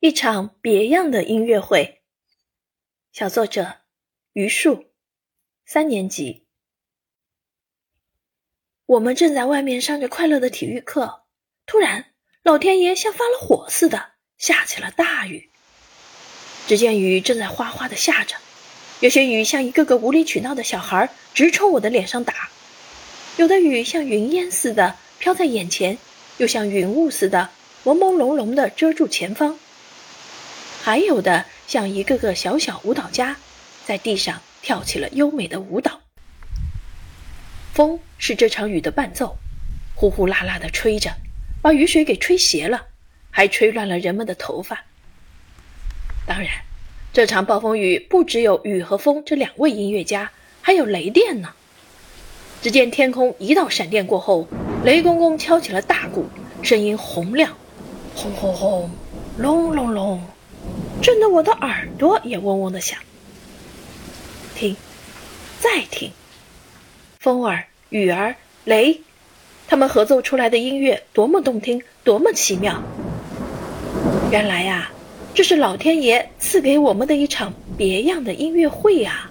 一场别样的音乐会。小作者：榆树，三年级。我们正在外面上着快乐的体育课，突然，老天爷像发了火似的，下起了大雨。只见雨正在哗哗的下着，有些雨像一个个无理取闹的小孩，直冲我的脸上打；有的雨像云烟似的飘在眼前，又像云雾似的朦朦胧胧的遮住前方。还有的像一个个小小舞蹈家，在地上跳起了优美的舞蹈。风是这场雨的伴奏，呼呼啦啦地吹着，把雨水给吹斜了，还吹乱了人们的头发。当然，这场暴风雨不只有雨和风这两位音乐家，还有雷电呢。只见天空一道闪电过后，雷公公敲起了大鼓，声音洪亮，轰轰轰，隆隆隆。震得我的耳朵也嗡嗡的响。听，再听，风儿、雨儿、雷，他们合奏出来的音乐多么动听，多么奇妙！原来呀，这是老天爷赐给我们的一场别样的音乐会呀。